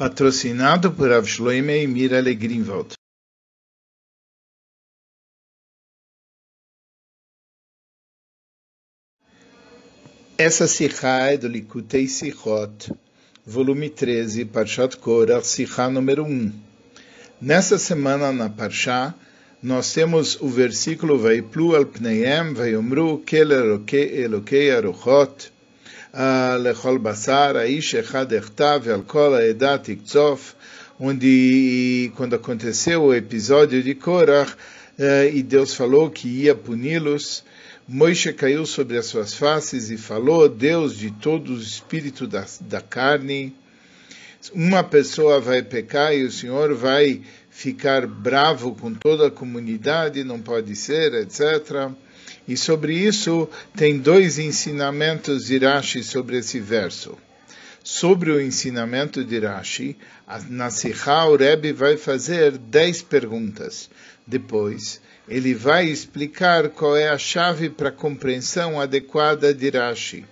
patrocinado por Avshloime e Mira Greenwald. Essa Sikha é do Likutei Sichot, volume 13, Parshat Korach, Sikha número 1. Nessa semana na Parshá, nós temos o versículo Vaiplu al pneiem, vayomru, kel elokei aruchot, lechol basar, onde, quando aconteceu o episódio de Korach, eh, e Deus falou que ia puni-los, Moisés caiu sobre as suas faces e falou, Deus de todo o espírito da, da carne, uma pessoa vai pecar e o Senhor vai ficar bravo com toda a comunidade, não pode ser, etc. E sobre isso tem dois ensinamentos de Rashi sobre esse verso. Sobre o ensinamento de Rashi, na Sikha o Rebbe vai fazer dez perguntas. Depois, ele vai explicar qual é a chave para a compreensão adequada de Rashi.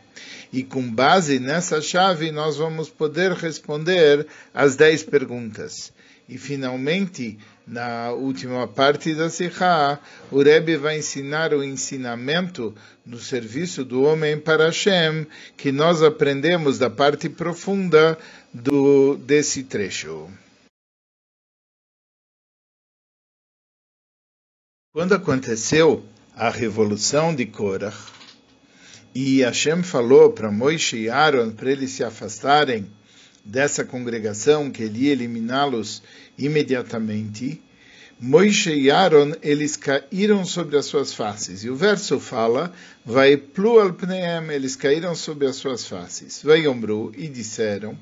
E com base nessa chave, nós vamos poder responder as dez perguntas. E finalmente, na última parte da Sikha, o Rebbe vai ensinar o ensinamento no serviço do homem para Hashem, que nós aprendemos da parte profunda do, desse trecho. Quando aconteceu a revolução de Korach, e Hashem falou para Moisés e Aaron para eles se afastarem dessa congregação, que ele ia eliminá-los imediatamente, Moisés e Aaron, eles caíram sobre as suas faces. E o verso fala, vai plu al pneem, eles caíram sobre as suas faces. Vai ombru, e disseram,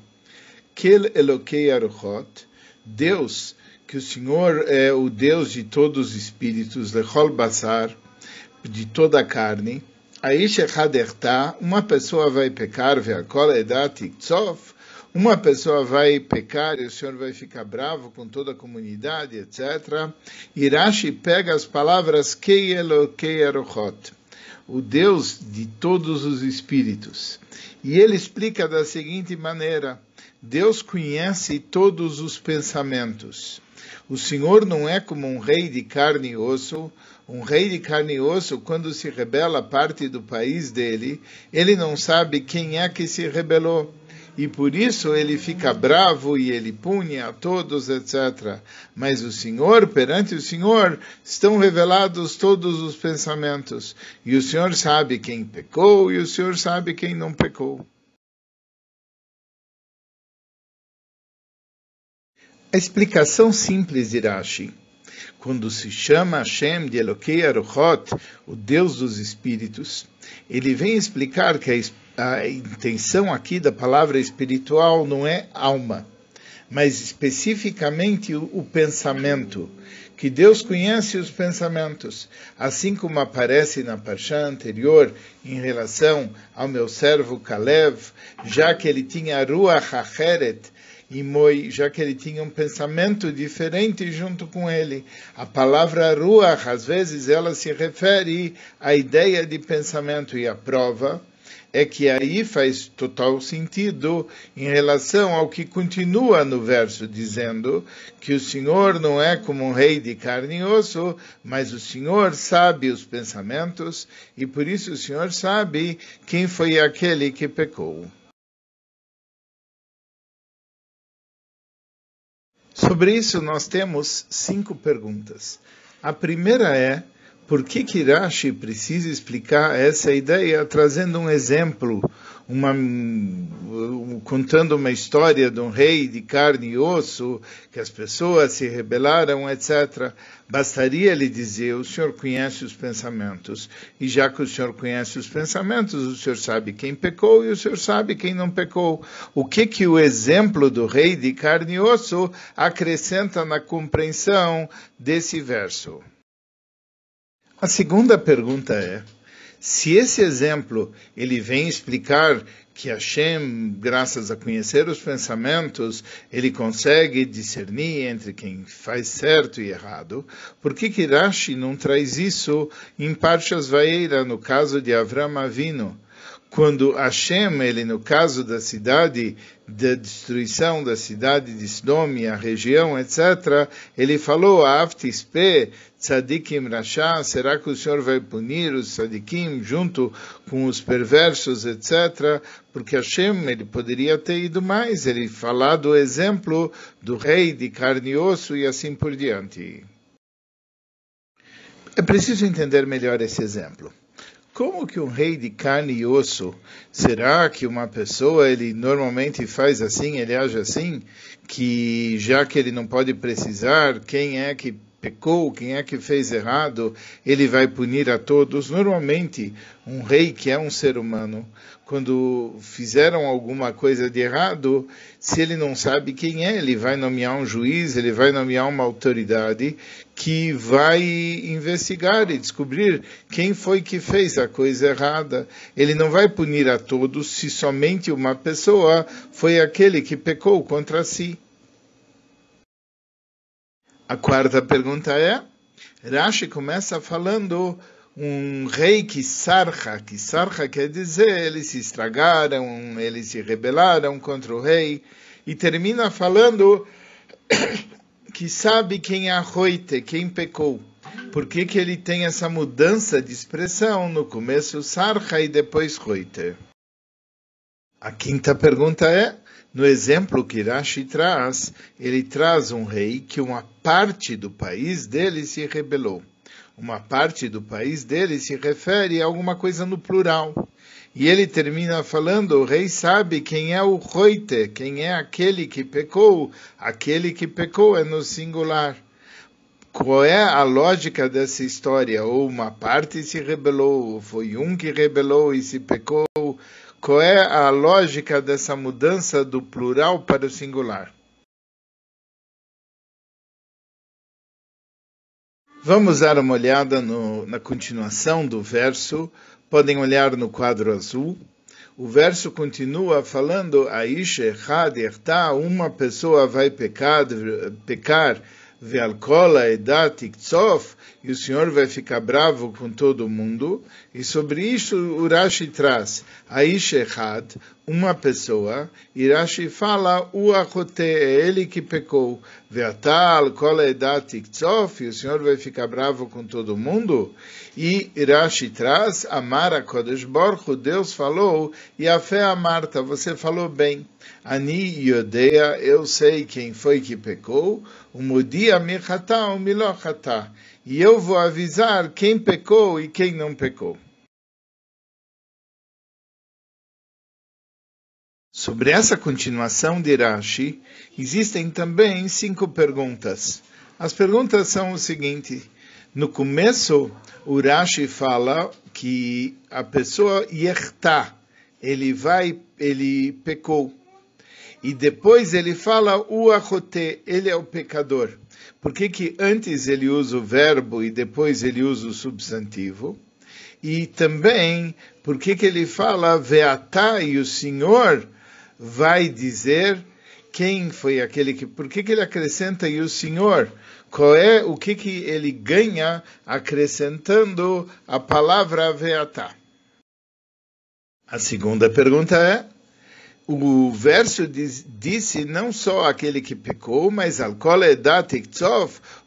Kel Elokei Aruchot, Deus que o Senhor é o Deus de todos os espíritos, lechol basar, de toda a carne. Aish echaderta, uma pessoa vai pecar, ve'akol edat tzof, uma pessoa vai pecar e o Senhor vai ficar bravo com toda a comunidade, etc. Irashi pega as palavras Kei Elokei o Deus de todos os espíritos. E ele explica da seguinte maneira: Deus conhece todos os pensamentos. O Senhor não é como um rei de carne e osso. Um rei de carne e osso, quando se rebela parte do país dele, ele não sabe quem é que se rebelou. E por isso ele fica bravo e ele pune a todos, etc. Mas o Senhor, perante o Senhor, estão revelados todos os pensamentos. E o Senhor sabe quem pecou e o Senhor sabe quem não pecou. A explicação simples de Rashi, quando se chama Hashem de Elokei Aruchot, o Deus dos Espíritos, ele vem explicar que a, a intenção aqui da palavra espiritual não é alma, mas especificamente o, o pensamento, que Deus conhece os pensamentos, assim como aparece na parxá anterior em relação ao meu servo Kalev, já que ele tinha Ruach Acheret, e Moi, já que ele tinha um pensamento diferente junto com ele. A palavra Ruach, às vezes, ela se refere à ideia de pensamento e a prova é que aí faz total sentido em relação ao que continua no verso, dizendo que o Senhor não é como um rei de carne e osso, mas o Senhor sabe os pensamentos e por isso o Senhor sabe quem foi aquele que pecou. Sobre isso, nós temos cinco perguntas. A primeira é: por que Kirashi precisa explicar essa ideia trazendo um exemplo, uma, contando uma história de um rei de carne e osso, que as pessoas se rebelaram, etc. Bastaria ele dizer: o Senhor conhece os pensamentos, e já que o Senhor conhece os pensamentos, o Senhor sabe quem pecou e o Senhor sabe quem não pecou. O que que o exemplo do rei de carne e osso acrescenta na compreensão desse verso? A segunda pergunta é: se esse exemplo ele vem explicar que Hashem, graças a conhecer os pensamentos, ele consegue discernir entre quem faz certo e errado, por que que não traz isso em Parshas Vaeira, no caso de Avram Avino? Quando Hashem, ele no caso da cidade da destruição da cidade de Sdom e a região, etc., ele falou, Aftispe, tzadikim rasha, será que o Senhor vai punir os tzadikim junto com os perversos, etc., porque Hashem, ele poderia ter ido mais, ele falar do exemplo do rei de carne e osso e assim por diante. É preciso entender melhor esse exemplo. Como que um rei de carne e osso, será que uma pessoa, ele normalmente faz assim, ele age assim, que já que ele não pode precisar, quem é que pecou, quem é que fez errado, ele vai punir a todos. Normalmente, um rei que é um ser humano, quando fizeram alguma coisa de errado, se ele não sabe quem é, ele vai nomear um juiz, ele vai nomear uma autoridade que vai investigar e descobrir quem foi que fez a coisa errada. Ele não vai punir a todos se somente uma pessoa foi aquele que pecou contra si. A quarta pergunta é, Rashi começa falando um rei que sarja, que sarja quer dizer eles se estragaram, eles se rebelaram contra o rei, e termina falando que sabe quem é a roite, quem pecou. Por que, que ele tem essa mudança de expressão no começo sarja e depois roite? A quinta pergunta é, no exemplo que Rashi traz, ele traz um rei que uma parte do país dele se rebelou. Uma parte do país dele se refere a alguma coisa no plural. E ele termina falando: o rei sabe quem é o roite, quem é aquele que pecou. Aquele que pecou é no singular. Qual é a lógica dessa história? Ou uma parte se rebelou, ou foi um que rebelou e se pecou qual é a lógica dessa mudança do plural para o singular? Vamos dar uma olhada no, na continuação do verso. Podem olhar no quadro azul. O verso continua falando: Aish echad uma pessoa vai pecar, pecar Vealkola edat iktsof, e o Senhor vai ficar bravo com todo mundo. E sobre isso o Rashi traz Aish Echad, uma pessoa, e Rashi fala o Achote, é ele que pecou. Veatal kola edat iktsof, e o Senhor vai ficar bravo com todo mundo. E Rashi traz Amar a Kodesh Borchu, Deus falou, e a fé a Marta, você falou bem. Ani Yodea, eu sei quem foi que pecou, o Mudia Michatá, o Milochatá. E eu vou avisar quem pecou e quem não pecou. Sobre essa continuação de Rashi, existem também cinco perguntas. As perguntas são o seguinte: no começo, o Rashi fala que a pessoa yerta, ele vai, ele pecou. E depois ele fala o achote, ele é o pecador. Por que, que antes ele usa o verbo e depois ele usa o substantivo? E também, por que, que ele fala veatá e o Senhor vai dizer quem foi aquele que. Por que, que ele acrescenta e o Senhor? Qual é o que, que ele ganha acrescentando a palavra veatá? A segunda pergunta é o verso diz, disse não só aquele que pecou, mas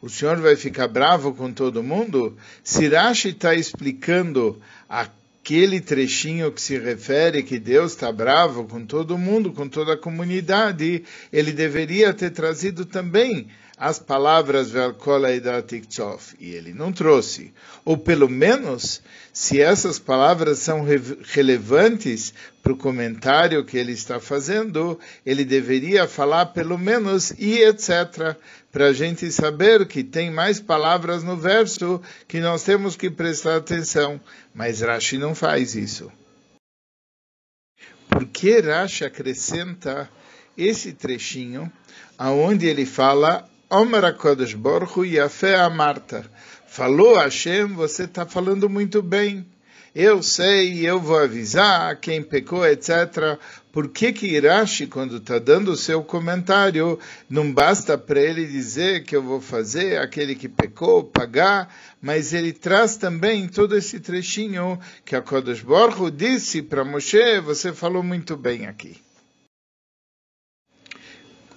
o Senhor vai ficar bravo com todo mundo. Sirashi está explicando aquele trechinho que se refere que Deus está bravo com todo mundo, com toda a comunidade. Ele deveria ter trazido também as palavras Velkola e e ele não trouxe. Ou pelo menos, se essas palavras são relevantes para o comentário que ele está fazendo, ele deveria falar pelo menos e etc. Para a gente saber que tem mais palavras no verso que nós temos que prestar atenção. Mas Rashi não faz isso. Por que Rashi acrescenta esse trechinho aonde ele fala Omer HaKadosh Baruch Yafé Amarta. Falou Hashem, você está falando muito bem. Eu sei, eu vou avisar quem pecou, etc. Por que que Irashi, quando está dando o seu comentário, não basta para ele dizer que eu vou fazer aquele que pecou, pagar, mas ele traz também todo esse trechinho que a Kodesh Baruch disse para Moshe, você falou muito bem aqui.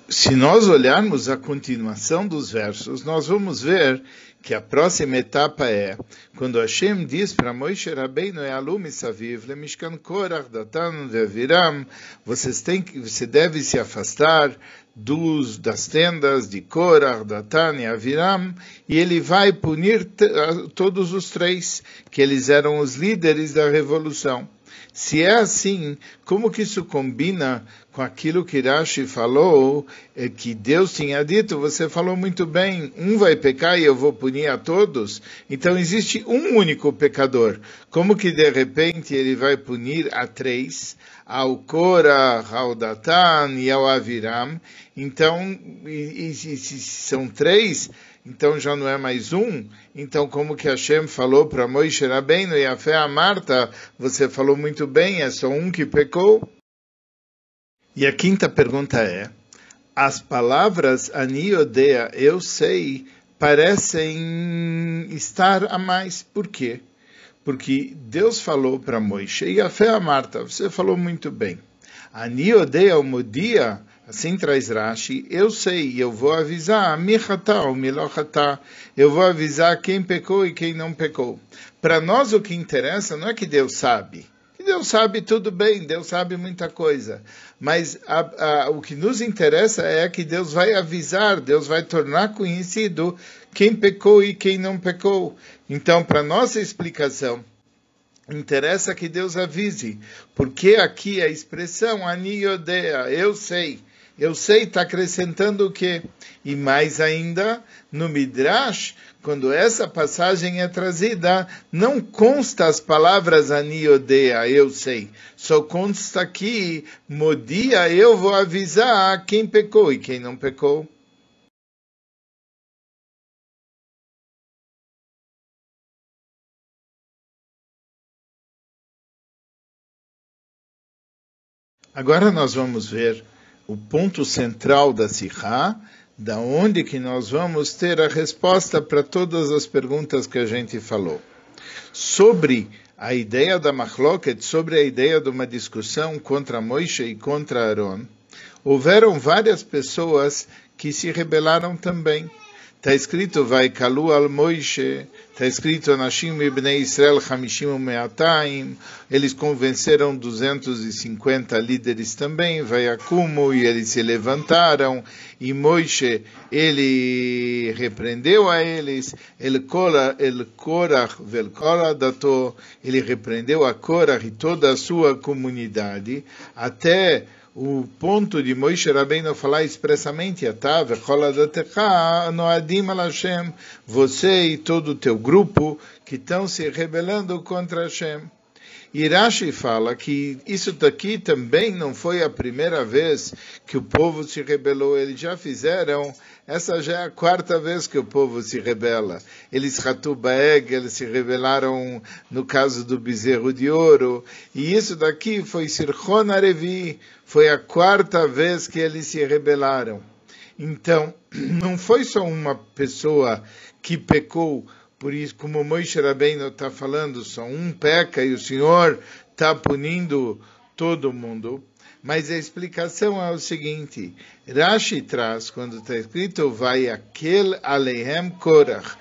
Se nós olharmos a continuação dos versos, nós vamos ver que a próxima etapa é quando Hashem diz para Moshe Rabbeinu e Alumi Saviv, Lemishkan Korach, Datan, Veviram, vocês têm que, você deve se afastar dos, das tendas de Korach, Datan e Aviram, e ele vai punir todos os três, que eles eram os líderes da revolução. Se é assim, como que isso combina com aquilo que Rashi falou, é que Deus tinha dito, você falou muito bem, um vai pecar e eu vou punir a todos? Então existe um único pecador. Como que de repente ele vai punir a três? Ao Korah, ao Datan e ao Aviram. Então, e, e, se são três, então já não é mais um. Então, como que Hashem falou para Moisés Rabbeinu e a fé a Marta, você falou muito bem, é só um que pecou? E a quinta pergunta é, as palavras aniodea, eu sei, parecem estar a mais. Por quê? Porque Deus falou para Moisés e a fé a Marta, você falou muito bem. Aniodea, o modia, Assim traz Rashi, eu sei, eu vou avisar, mihatá ou milochatá, eu vou avisar quem pecou e quem não pecou. Para nós o que interessa não é que Deus sabe, que Deus sabe tudo bem, Deus sabe muita coisa, mas a, a, o que nos interessa é que Deus vai avisar, Deus vai tornar conhecido quem pecou e quem não pecou. Então, para nossa explicação, interessa que Deus avise, porque aqui a expressão aniodea, eu sei, eu sei, está acrescentando o quê? E mais ainda, no Midrash, quando essa passagem é trazida, não consta as palavras aniodea, eu sei. Só consta aqui, modia, eu vou avisar quem pecou e quem não pecou. Agora nós vamos ver o ponto central da Sihá, da onde que nós vamos ter a resposta para todas as perguntas que a gente falou. Sobre a ideia da Machloket, sobre a ideia de uma discussão contra Moisés e contra Aaron, houveram várias pessoas que se rebelaram também. Está escrito, vai kalu al Moishe, está escrito, Nashim ibn Israel hamishim me'ataim, eles convenceram 250 líderes também, vai Akumo, e eles se levantaram, e Moishe, ele repreendeu a eles, el Korah, el Korah, vel Korah dato, ele repreendeu a Korah e toda a sua comunidade, até o ponto de Moisés Rabbeinu falar expressamente, você e todo o teu grupo que estão se rebelando contra Hashem. Irashi fala que isso daqui também não foi a primeira vez que o povo se rebelou, eles já fizeram, essa já é a quarta vez que o povo se rebela. Eles Ratubaeg, eles se rebelaram no caso do bezerro de ouro, e isso daqui foi Sirchon Arevi, foi a quarta vez que eles se rebelaram. Então, não foi só uma pessoa que pecou, por isso, como Moisés Rabbeinu está falando, só um peca e o Senhor está punindo todo mundo. Mas a explicação é o seguinte: Rashi traz, quando está escrito, vai aquele Alehem Korach.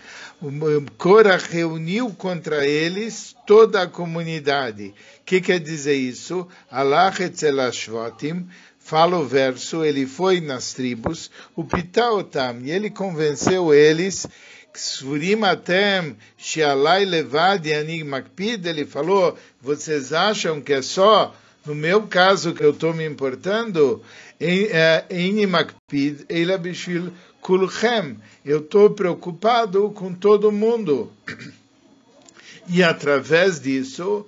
Korach reuniu contra eles toda a comunidade. O que quer dizer isso? Allah Shvotim, fala o verso, ele foi nas tribos, o Pitaotam, e ele convenceu eles Ksfurim shealai levad yani makpid, ele falou, vocês acham que é só no meu caso que eu estou me importando? Bishvil kulchem. Eu estou preocupado com todo mundo. E através disso,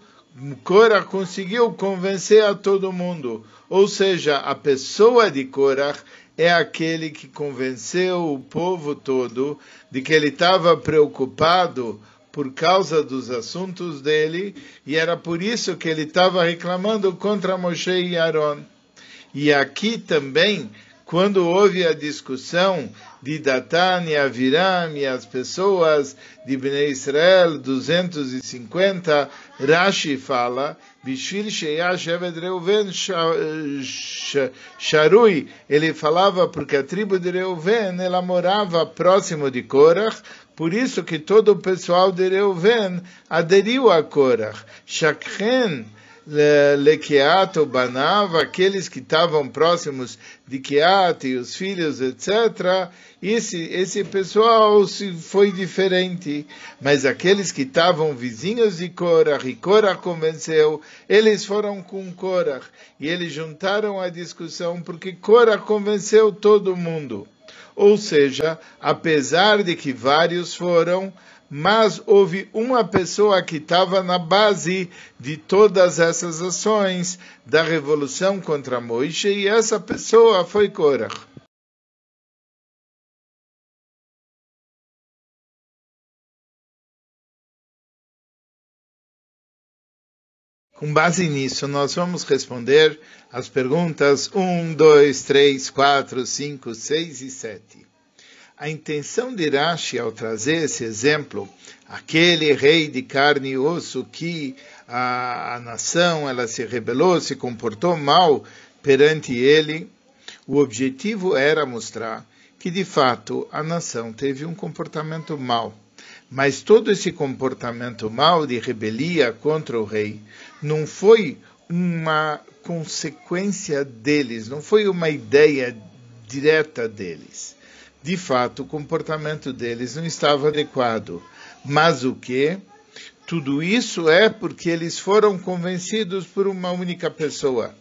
Korah conseguiu convencer a todo mundo. Ou seja, a pessoa de Korah é aquele que convenceu o povo todo de que ele estava preocupado por causa dos assuntos dele e era por isso que ele estava reclamando contra Moshe e Aaron. E aqui também, quando houve a discussão de Datan e Aviram e as pessoas de Bnei Israel, 250, Rashi fala, Bishvil Sheyash Eved Reuven Sharui, ele falava porque a tribo de Reuven, ela morava próximo de Korach, por isso que todo o pessoal de Reuven aderiu a Korach. Shakhen, Lekeat ou Banav, aqueles que estavam próximos de Keat e os filhos, etc., esse, esse pessoal foi diferente. Mas aqueles que estavam vizinhos de Korach, e Korach convenceu, eles foram com Korach. E eles juntaram a discussão porque Korach convenceu todo mundo. Ou seja, apesar de que vários foram, mas houve uma pessoa que estava na base de todas essas ações da revolução contra Moisés, e essa pessoa foi Korach. Com base nisso, nós vamos responder as perguntas 1, 2, 3, 4, 5, 6 e 7. A intenção de Rashi ao trazer esse exemplo, aquele rei de carne e osso que a, a nação ela se rebelou, se comportou mal perante ele, o objetivo era mostrar que de fato a nação teve um comportamento mal. Mas todo esse comportamento mal de rebelia contra o rei não foi uma consequência deles, não foi uma ideia direta deles de fato o comportamento deles não estava adequado. Mas o que? Tudo isso é porque eles foram convencidos por uma única pessoa.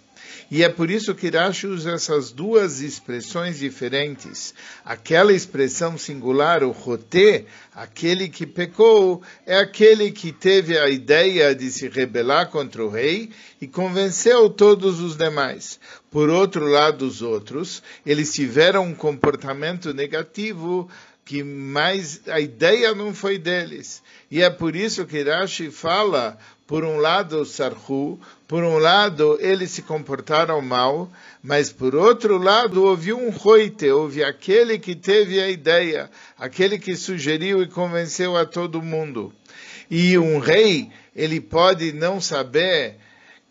E é por isso que Rashi usa essas duas expressões diferentes. Aquela expressão singular, o roté, aquele que pecou, é aquele que teve a ideia de se rebelar contra o rei e convenceu todos os demais. Por outro lado, os outros, eles tiveram um comportamento negativo que mais a ideia não foi deles. E é por isso que Rashi fala por um lado, Sarhu, por um lado, eles se comportaram mal, mas por outro lado, houve um roite, houve aquele que teve a ideia, aquele que sugeriu e convenceu a todo mundo. E um rei, ele pode não saber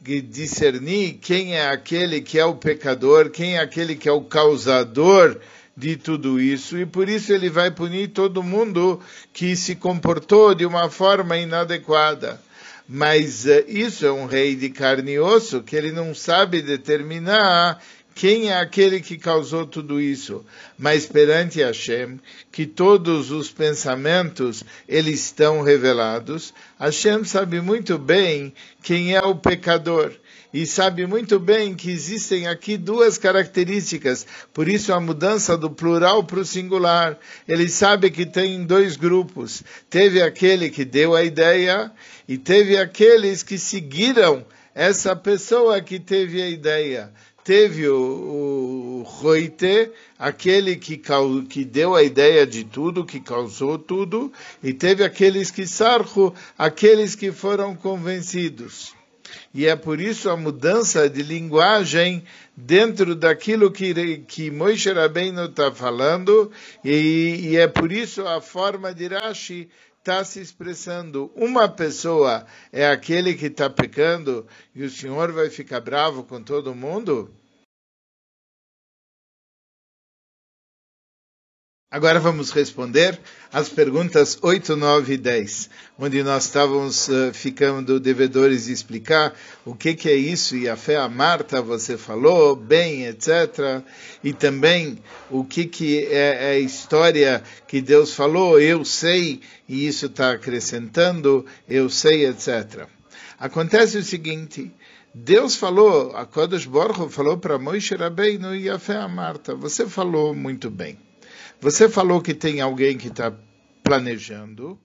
discernir quem é aquele que é o pecador, quem é aquele que é o causador de tudo isso, e por isso ele vai punir todo mundo que se comportou de uma forma inadequada. Mas uh, isso é um rei de carne e osso que ele não sabe determinar quem é aquele que causou tudo isso. Mas perante Hashem, que todos os pensamentos eles estão revelados, Hashem sabe muito bem quem é o pecador e sabe muito bem que existem aqui duas características, por isso a mudança do plural para o singular. Ele sabe que tem dois grupos. Teve aquele que deu a ideia e teve aqueles que seguiram essa pessoa que teve a ideia. Teve o, o Roite, aquele que, que deu a ideia de tudo, que causou tudo, e teve aqueles que sarro, aqueles que foram convencidos e é por isso a mudança de linguagem dentro daquilo que, que Moshe Rabbeinu está falando, e, e, é por isso a forma de Rashi está se expressando. Uma pessoa é aquele que está pecando e o Senhor vai ficar bravo com todo mundo? Agora vamos responder as perguntas 8, 9 e 10, onde nós estávamos uh, ficando devedores de explicar o que, que é isso e a fé a Marta, você falou, bem, etc. E também o que, que é, é a história que Deus falou, eu sei, e isso está acrescentando, eu sei, etc. Acontece o seguinte, Deus falou, a Kodesh Borro falou para Moisés Rabbeinu e a fé a Marta, você falou muito bem. Você falou que tem alguém que está planejando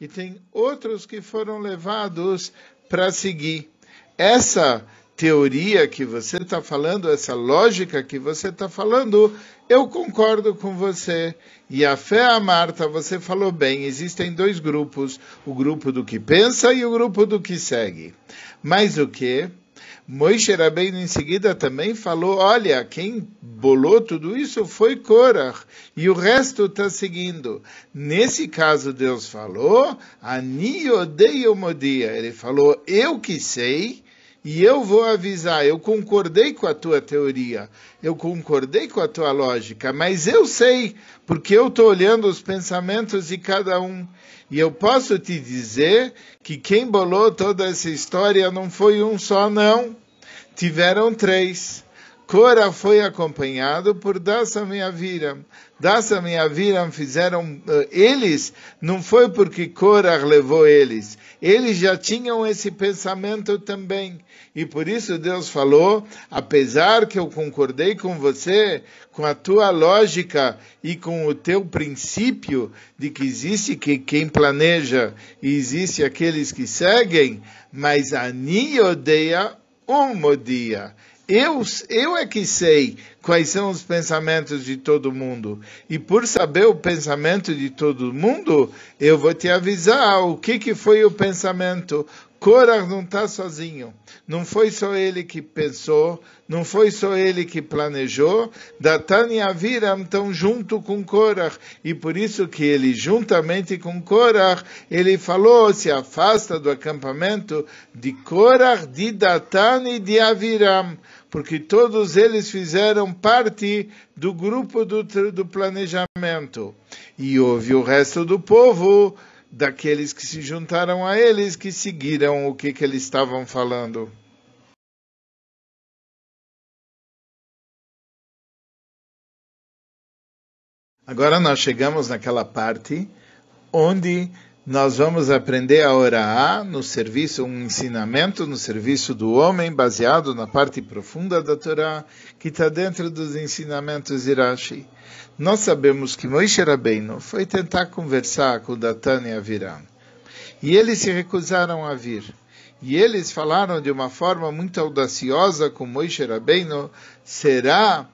e tem outros que foram levados para seguir. Essa teoria que você está falando, essa lógica que você está falando, eu concordo com você. E a fé a Marta, você falou bem, existem dois grupos, o grupo do que pensa e o grupo do que segue. Mas o que? Moisés Rabbeinu em seguida também falou, olha, quem bolou tudo isso foi Korach, e o resto está seguindo. Nesse caso Deus falou, Ani odeio modia, ele falou, eu que sei, e eu vou avisar, eu concordei com a tua teoria, eu concordei com a tua lógica, mas eu sei, porque eu estou olhando os pensamentos de cada um. E eu posso te dizer que quem bolou toda essa história não foi um só, não. Tiveram três. Cora foi acompanhado por Dasa Meaviram. Dasa Meaviram fizeram, eh, eles, não foi porque Cora levou eles, eles já tinham esse pensamento também. E por isso Deus falou, apesar que eu concordei com você, com a tua lógica e com o teu princípio de que existe que quem planeja e existe aqueles que seguem, mas a odeia um modia. Eu, eu é que sei quais são os pensamentos de todo mundo. E por saber o pensamento de todo mundo, eu vou te avisar o que, que foi o pensamento. Korah não está sozinho. Não foi só ele que pensou, não foi só ele que planejou. Datan e Aviram estão junto com Korah. E por isso que ele, juntamente com Korah, ele falou, se afasta do acampamento de Korah, de Datan e de Aviram porque todos eles fizeram parte do grupo do, do planejamento. E houve o resto do povo, daqueles que se juntaram a eles, que seguiram o que, que eles estavam falando. Agora nós chegamos naquela parte onde nós vamos aprender a orar no serviço, um ensinamento no serviço do homem, baseado na parte profunda da Torá, que está dentro dos ensinamentos de Rashi. Nós sabemos que Moisés Rabbeinu foi tentar conversar com Datan e Aviram. E eles se recusaram a vir. E eles falaram de uma forma muito audaciosa com Moisés Rabbeinu, será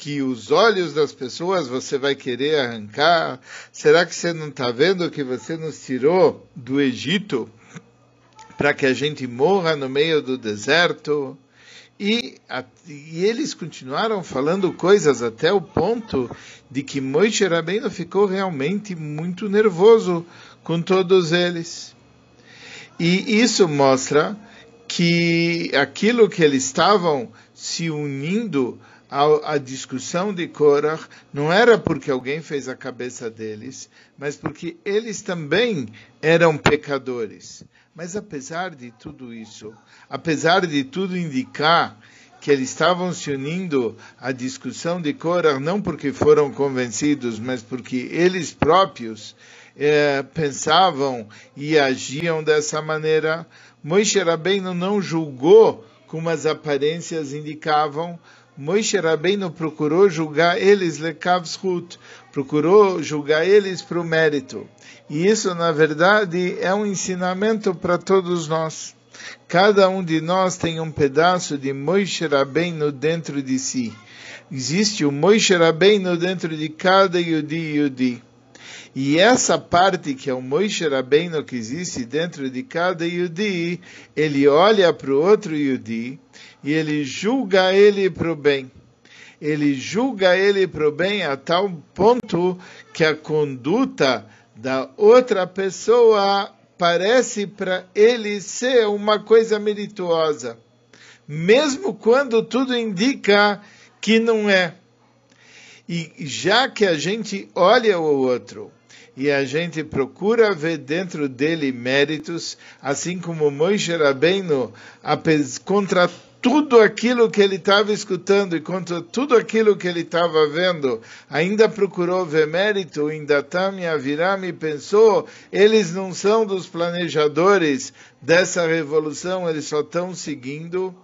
que os olhos das pessoas você vai querer arrancar? Será que você não está vendo que você nos tirou do Egito para que a gente morra no meio do deserto? E, e, eles continuaram falando coisas até o ponto de que Moisés Rabbeinu ficou realmente muito nervoso com todos eles. E isso mostra que aquilo que eles estavam se unindo a, a discussão de Korach não era porque alguém fez a cabeça deles, mas porque eles também eram pecadores. Mas apesar de tudo isso, apesar de tudo indicar que eles estavam se unindo à discussão de Korah não porque foram convencidos, mas porque eles próprios eh, pensavam e agiam dessa maneira. Moisés Rabbeinu não julgou como as aparências indicavam, Moishe Rabbeinu procurou julgar eles lekavshut, procurou julgar eles para o mérito. E isso, na verdade, é um ensinamento para todos nós. Cada um de nós tem um pedaço de Moishe Rabbeinu dentro de si. Existe o Moishe Rabbeinu dentro de cada Yudi Yudi. E essa parte que é o Moishe Rabbeinu que existe dentro de cada Yudi, ele olha para o outro Yudi e ele julga ele para o bem. Ele julga ele para o bem a tal ponto que a conduta da outra pessoa parece para ele ser uma coisa merituosa, mesmo quando tudo indica que não é. E já que a gente olha o outro e a gente procura ver dentro dele méritos, assim como Moisés Rabbeinu, contra tudo aquilo que ele estava escutando e contra tudo aquilo que ele estava vendo, ainda procurou ver mérito e Aviram e pensou, eles não são dos planejadores dessa revolução, eles só estão seguindo,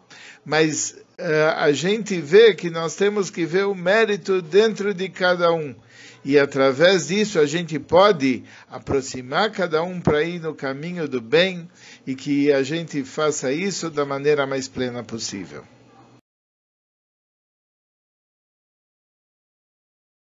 mas uh, a gente vê que nós temos que ver o mérito dentro de cada um. E através disso a gente pode aproximar cada um para ir no caminho do bem e que a gente faça isso da maneira mais plena possível.